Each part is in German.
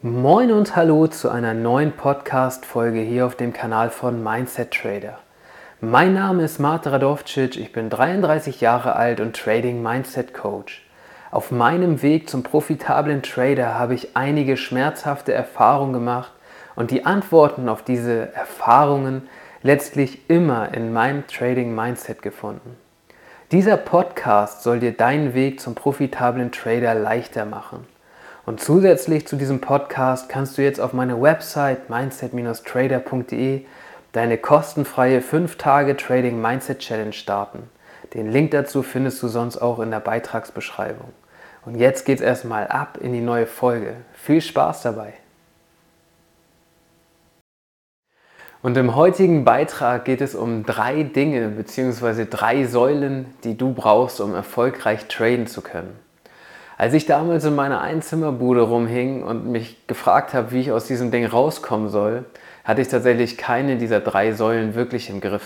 Moin und hallo zu einer neuen Podcast-Folge hier auf dem Kanal von Mindset Trader. Mein Name ist Marta Radovcic, ich bin 33 Jahre alt und Trading Mindset Coach. Auf meinem Weg zum profitablen Trader habe ich einige schmerzhafte Erfahrungen gemacht und die Antworten auf diese Erfahrungen letztlich immer in meinem Trading Mindset gefunden. Dieser Podcast soll dir deinen Weg zum profitablen Trader leichter machen. Und zusätzlich zu diesem Podcast kannst du jetzt auf meiner Website mindset-trader.de deine kostenfreie 5-Tage Trading Mindset Challenge starten. Den Link dazu findest du sonst auch in der Beitragsbeschreibung. Und jetzt geht's erstmal ab in die neue Folge. Viel Spaß dabei! Und im heutigen Beitrag geht es um drei Dinge bzw. drei Säulen, die du brauchst, um erfolgreich traden zu können. Als ich damals in meiner Einzimmerbude rumhing und mich gefragt habe, wie ich aus diesem Ding rauskommen soll, hatte ich tatsächlich keine dieser drei Säulen wirklich im Griff.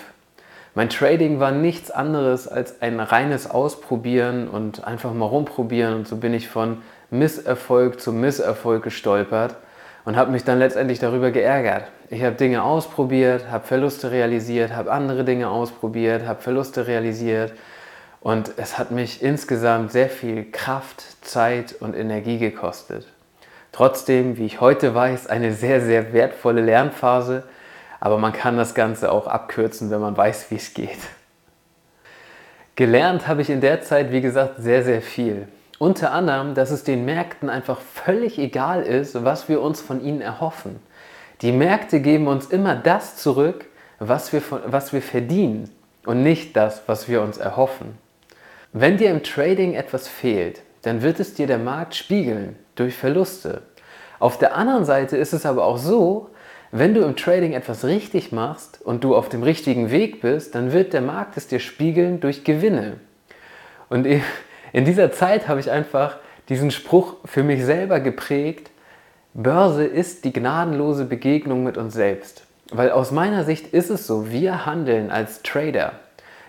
Mein Trading war nichts anderes als ein reines Ausprobieren und einfach mal rumprobieren und so bin ich von Misserfolg zu Misserfolg gestolpert und habe mich dann letztendlich darüber geärgert. Ich habe Dinge ausprobiert, habe Verluste realisiert, habe andere Dinge ausprobiert, habe Verluste realisiert und es hat mich insgesamt sehr viel Kraft, Zeit und Energie gekostet. Trotzdem, wie ich heute weiß, eine sehr, sehr wertvolle Lernphase, aber man kann das Ganze auch abkürzen, wenn man weiß, wie es geht. Gelernt habe ich in der Zeit, wie gesagt, sehr, sehr viel. Unter anderem, dass es den Märkten einfach völlig egal ist, was wir uns von ihnen erhoffen. Die Märkte geben uns immer das zurück, was wir, von, was wir verdienen und nicht das, was wir uns erhoffen. Wenn dir im Trading etwas fehlt, dann wird es dir der Markt spiegeln durch Verluste. Auf der anderen Seite ist es aber auch so, wenn du im Trading etwas richtig machst und du auf dem richtigen Weg bist, dann wird der Markt es dir spiegeln durch Gewinne. Und in dieser Zeit habe ich einfach diesen Spruch für mich selber geprägt, Börse ist die gnadenlose Begegnung mit uns selbst. Weil aus meiner Sicht ist es so, wir handeln als Trader.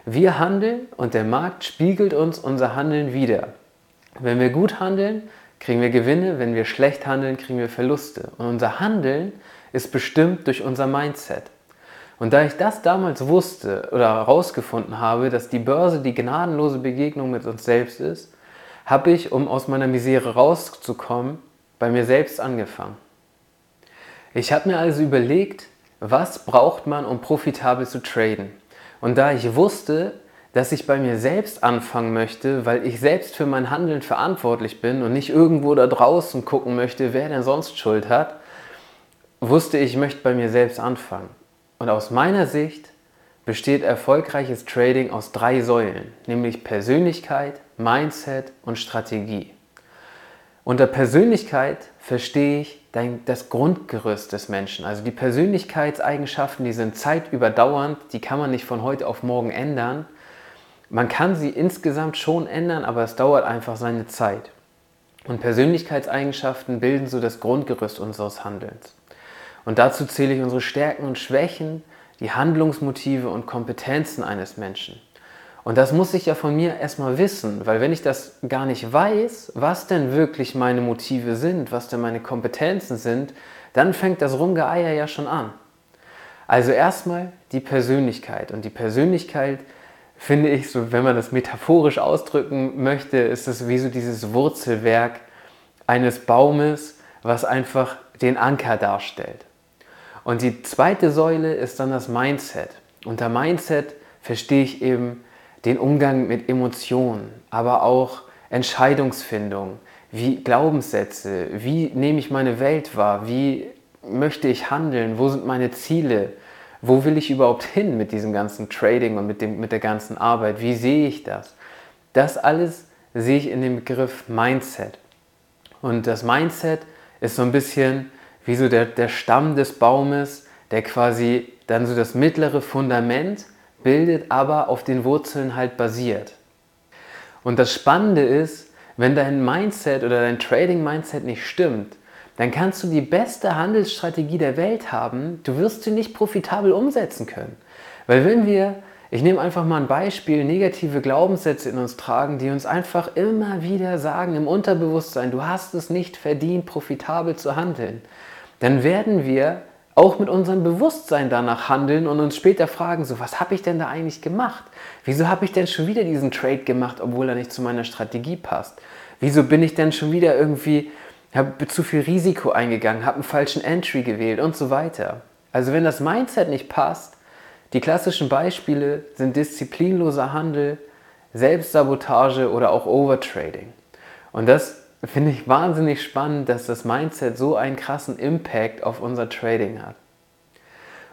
Wir handeln und der Markt spiegelt uns unser Handeln wieder. Wenn wir gut handeln, kriegen wir Gewinne, wenn wir schlecht handeln, kriegen wir Verluste. Und unser Handeln ist bestimmt durch unser Mindset. Und da ich das damals wusste oder herausgefunden habe, dass die Börse die gnadenlose Begegnung mit uns selbst ist, habe ich, um aus meiner Misere rauszukommen, bei mir selbst angefangen. Ich habe mir also überlegt, was braucht man, um profitabel zu traden? Und da ich wusste, dass ich bei mir selbst anfangen möchte, weil ich selbst für mein Handeln verantwortlich bin und nicht irgendwo da draußen gucken möchte, wer denn sonst Schuld hat, wusste ich, ich möchte bei mir selbst anfangen. Und aus meiner Sicht besteht erfolgreiches Trading aus drei Säulen, nämlich Persönlichkeit, Mindset und Strategie. Unter Persönlichkeit verstehe ich das Grundgerüst des Menschen. Also die Persönlichkeitseigenschaften, die sind zeitüberdauernd, die kann man nicht von heute auf morgen ändern. Man kann sie insgesamt schon ändern, aber es dauert einfach seine Zeit. Und Persönlichkeitseigenschaften bilden so das Grundgerüst unseres Handelns. Und dazu zähle ich unsere Stärken und Schwächen, die Handlungsmotive und Kompetenzen eines Menschen. Und das muss ich ja von mir erstmal wissen, weil wenn ich das gar nicht weiß, was denn wirklich meine Motive sind, was denn meine Kompetenzen sind, dann fängt das Rumgeeier ja schon an. Also erstmal die Persönlichkeit. Und die Persönlichkeit finde ich, so wenn man das metaphorisch ausdrücken möchte, ist es wie so dieses Wurzelwerk eines Baumes, was einfach den Anker darstellt. Und die zweite Säule ist dann das Mindset. Unter Mindset verstehe ich eben den Umgang mit Emotionen, aber auch Entscheidungsfindung, wie Glaubenssätze, wie nehme ich meine Welt wahr, wie möchte ich handeln, wo sind meine Ziele, wo will ich überhaupt hin mit diesem ganzen Trading und mit, dem, mit der ganzen Arbeit, wie sehe ich das? Das alles sehe ich in dem Begriff Mindset. Und das Mindset ist so ein bisschen wie so der, der Stamm des Baumes, der quasi dann so das mittlere Fundament bildet, aber auf den Wurzeln halt basiert. Und das Spannende ist, wenn dein Mindset oder dein Trading-Mindset nicht stimmt, dann kannst du die beste Handelsstrategie der Welt haben, du wirst sie nicht profitabel umsetzen können. Weil wenn wir Ich nehme einfach mal ein Beispiel, negative Glaubenssätze in uns tragen, die uns einfach immer wieder sagen im Unterbewusstsein, du hast es nicht verdient, profitabel zu handeln. Dann werden wir auch mit unserem Bewusstsein danach handeln und uns später fragen, so was habe ich denn da eigentlich gemacht? Wieso habe ich denn schon wieder diesen Trade gemacht, obwohl er nicht zu meiner Strategie passt? Wieso bin ich denn schon wieder irgendwie, habe zu viel Risiko eingegangen, habe einen falschen Entry gewählt und so weiter? Also wenn das Mindset nicht passt, die klassischen Beispiele sind disziplinloser Handel, Selbstsabotage oder auch Overtrading. Und das finde ich wahnsinnig spannend, dass das Mindset so einen krassen Impact auf unser Trading hat.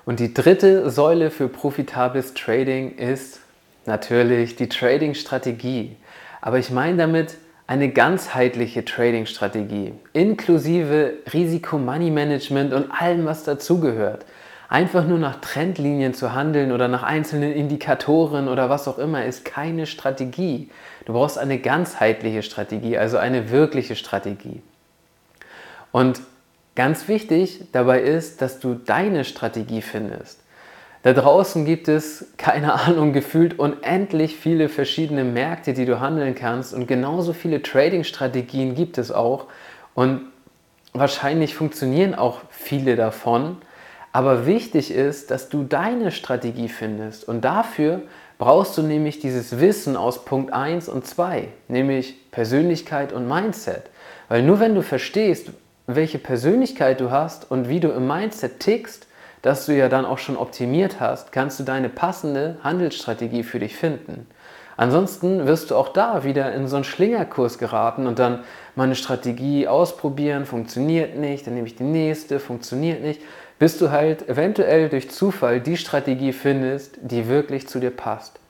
Und die dritte Säule für profitables Trading ist natürlich die Trading-Strategie. Aber ich meine damit eine ganzheitliche Trading-Strategie, inklusive Risiko-Money-Management und allem, was dazugehört. Einfach nur nach Trendlinien zu handeln oder nach einzelnen Indikatoren oder was auch immer ist keine Strategie. Du brauchst eine ganzheitliche Strategie, also eine wirkliche Strategie. Und ganz wichtig dabei ist, dass du deine Strategie findest. Da draußen gibt es, keine Ahnung, gefühlt unendlich viele verschiedene Märkte, die du handeln kannst und genauso viele Trading-Strategien gibt es auch und wahrscheinlich funktionieren auch viele davon. Aber wichtig ist, dass du deine Strategie findest und dafür brauchst du nämlich dieses Wissen aus Punkt 1 und 2, nämlich Persönlichkeit und Mindset. Weil nur wenn du verstehst, welche Persönlichkeit du hast und wie du im Mindset tickst, das du ja dann auch schon optimiert hast, kannst du deine passende Handelsstrategie für dich finden. Ansonsten wirst du auch da wieder in so einen Schlingerkurs geraten und dann meine Strategie ausprobieren, funktioniert nicht, dann nehme ich die nächste, funktioniert nicht bis du halt eventuell durch Zufall die Strategie findest, die wirklich zu dir passt.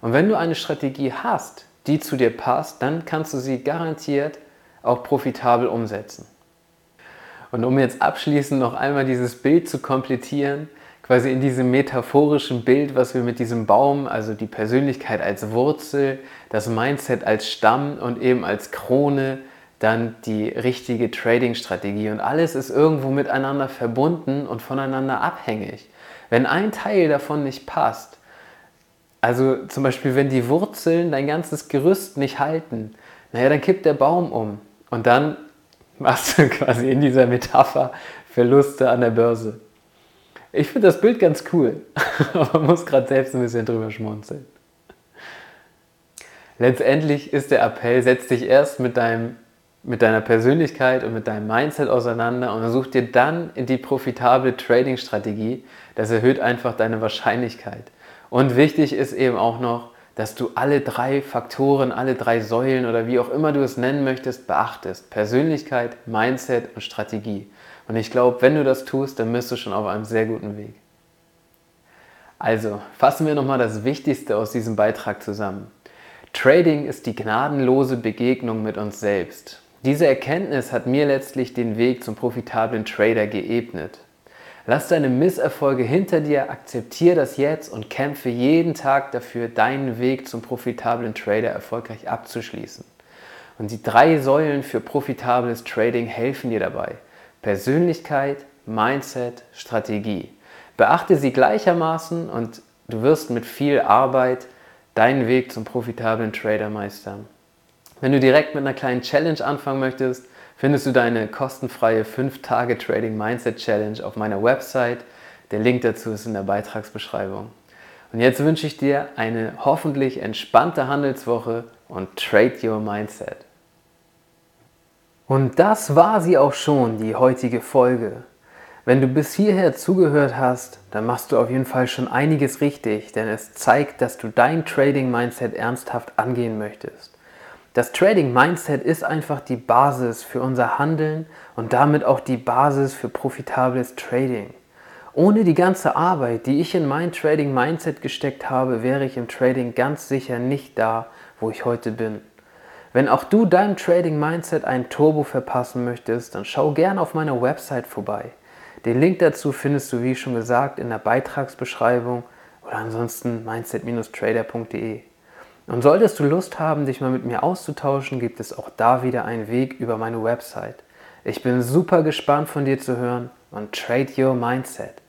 Und wenn du eine Strategie hast, die zu dir passt, dann kannst du sie garantiert auch profitabel umsetzen. Und um jetzt abschließend noch einmal dieses Bild zu komplettieren, quasi in diesem metaphorischen Bild, was wir mit diesem Baum, also die Persönlichkeit als Wurzel, das Mindset als Stamm und eben als Krone dann die richtige Trading-Strategie. Und alles ist irgendwo miteinander verbunden und voneinander abhängig. Wenn ein Teil davon nicht passt, also zum Beispiel, wenn die Wurzeln dein ganzes Gerüst nicht halten, naja, dann kippt der Baum um. Und dann machst du quasi in dieser Metapher Verluste an der Börse. Ich finde das Bild ganz cool, aber muss gerade selbst ein bisschen drüber schmunzeln. Letztendlich ist der Appell, setz dich erst mit deinem mit deiner Persönlichkeit und mit deinem Mindset auseinander und such dir dann die profitable Trading-Strategie. Das erhöht einfach deine Wahrscheinlichkeit. Und wichtig ist eben auch noch, dass du alle drei Faktoren, alle drei Säulen oder wie auch immer du es nennen möchtest, beachtest. Persönlichkeit, Mindset und Strategie. Und ich glaube, wenn du das tust, dann bist du schon auf einem sehr guten Weg. Also, fassen wir nochmal das Wichtigste aus diesem Beitrag zusammen. Trading ist die gnadenlose Begegnung mit uns selbst. Diese Erkenntnis hat mir letztlich den Weg zum profitablen Trader geebnet. Lass deine Misserfolge hinter dir, akzeptiere das jetzt und kämpfe jeden Tag dafür, deinen Weg zum profitablen Trader erfolgreich abzuschließen. Und die drei Säulen für profitables Trading helfen dir dabei. Persönlichkeit, Mindset, Strategie. Beachte sie gleichermaßen und du wirst mit viel Arbeit deinen Weg zum profitablen Trader meistern. Wenn du direkt mit einer kleinen Challenge anfangen möchtest, findest du deine kostenfreie 5-Tage Trading Mindset Challenge auf meiner Website. Der Link dazu ist in der Beitragsbeschreibung. Und jetzt wünsche ich dir eine hoffentlich entspannte Handelswoche und trade your mindset. Und das war sie auch schon, die heutige Folge. Wenn du bis hierher zugehört hast, dann machst du auf jeden Fall schon einiges richtig, denn es zeigt, dass du dein Trading Mindset ernsthaft angehen möchtest. Das Trading Mindset ist einfach die Basis für unser Handeln und damit auch die Basis für profitables Trading. Ohne die ganze Arbeit, die ich in mein Trading Mindset gesteckt habe, wäre ich im Trading ganz sicher nicht da, wo ich heute bin. Wenn auch du deinem Trading Mindset ein Turbo verpassen möchtest, dann schau gern auf meiner Website vorbei. Den Link dazu findest du, wie schon gesagt, in der Beitragsbeschreibung oder ansonsten mindset-trader.de. Und solltest du Lust haben, dich mal mit mir auszutauschen, gibt es auch da wieder einen Weg über meine Website. Ich bin super gespannt von dir zu hören und trade your mindset.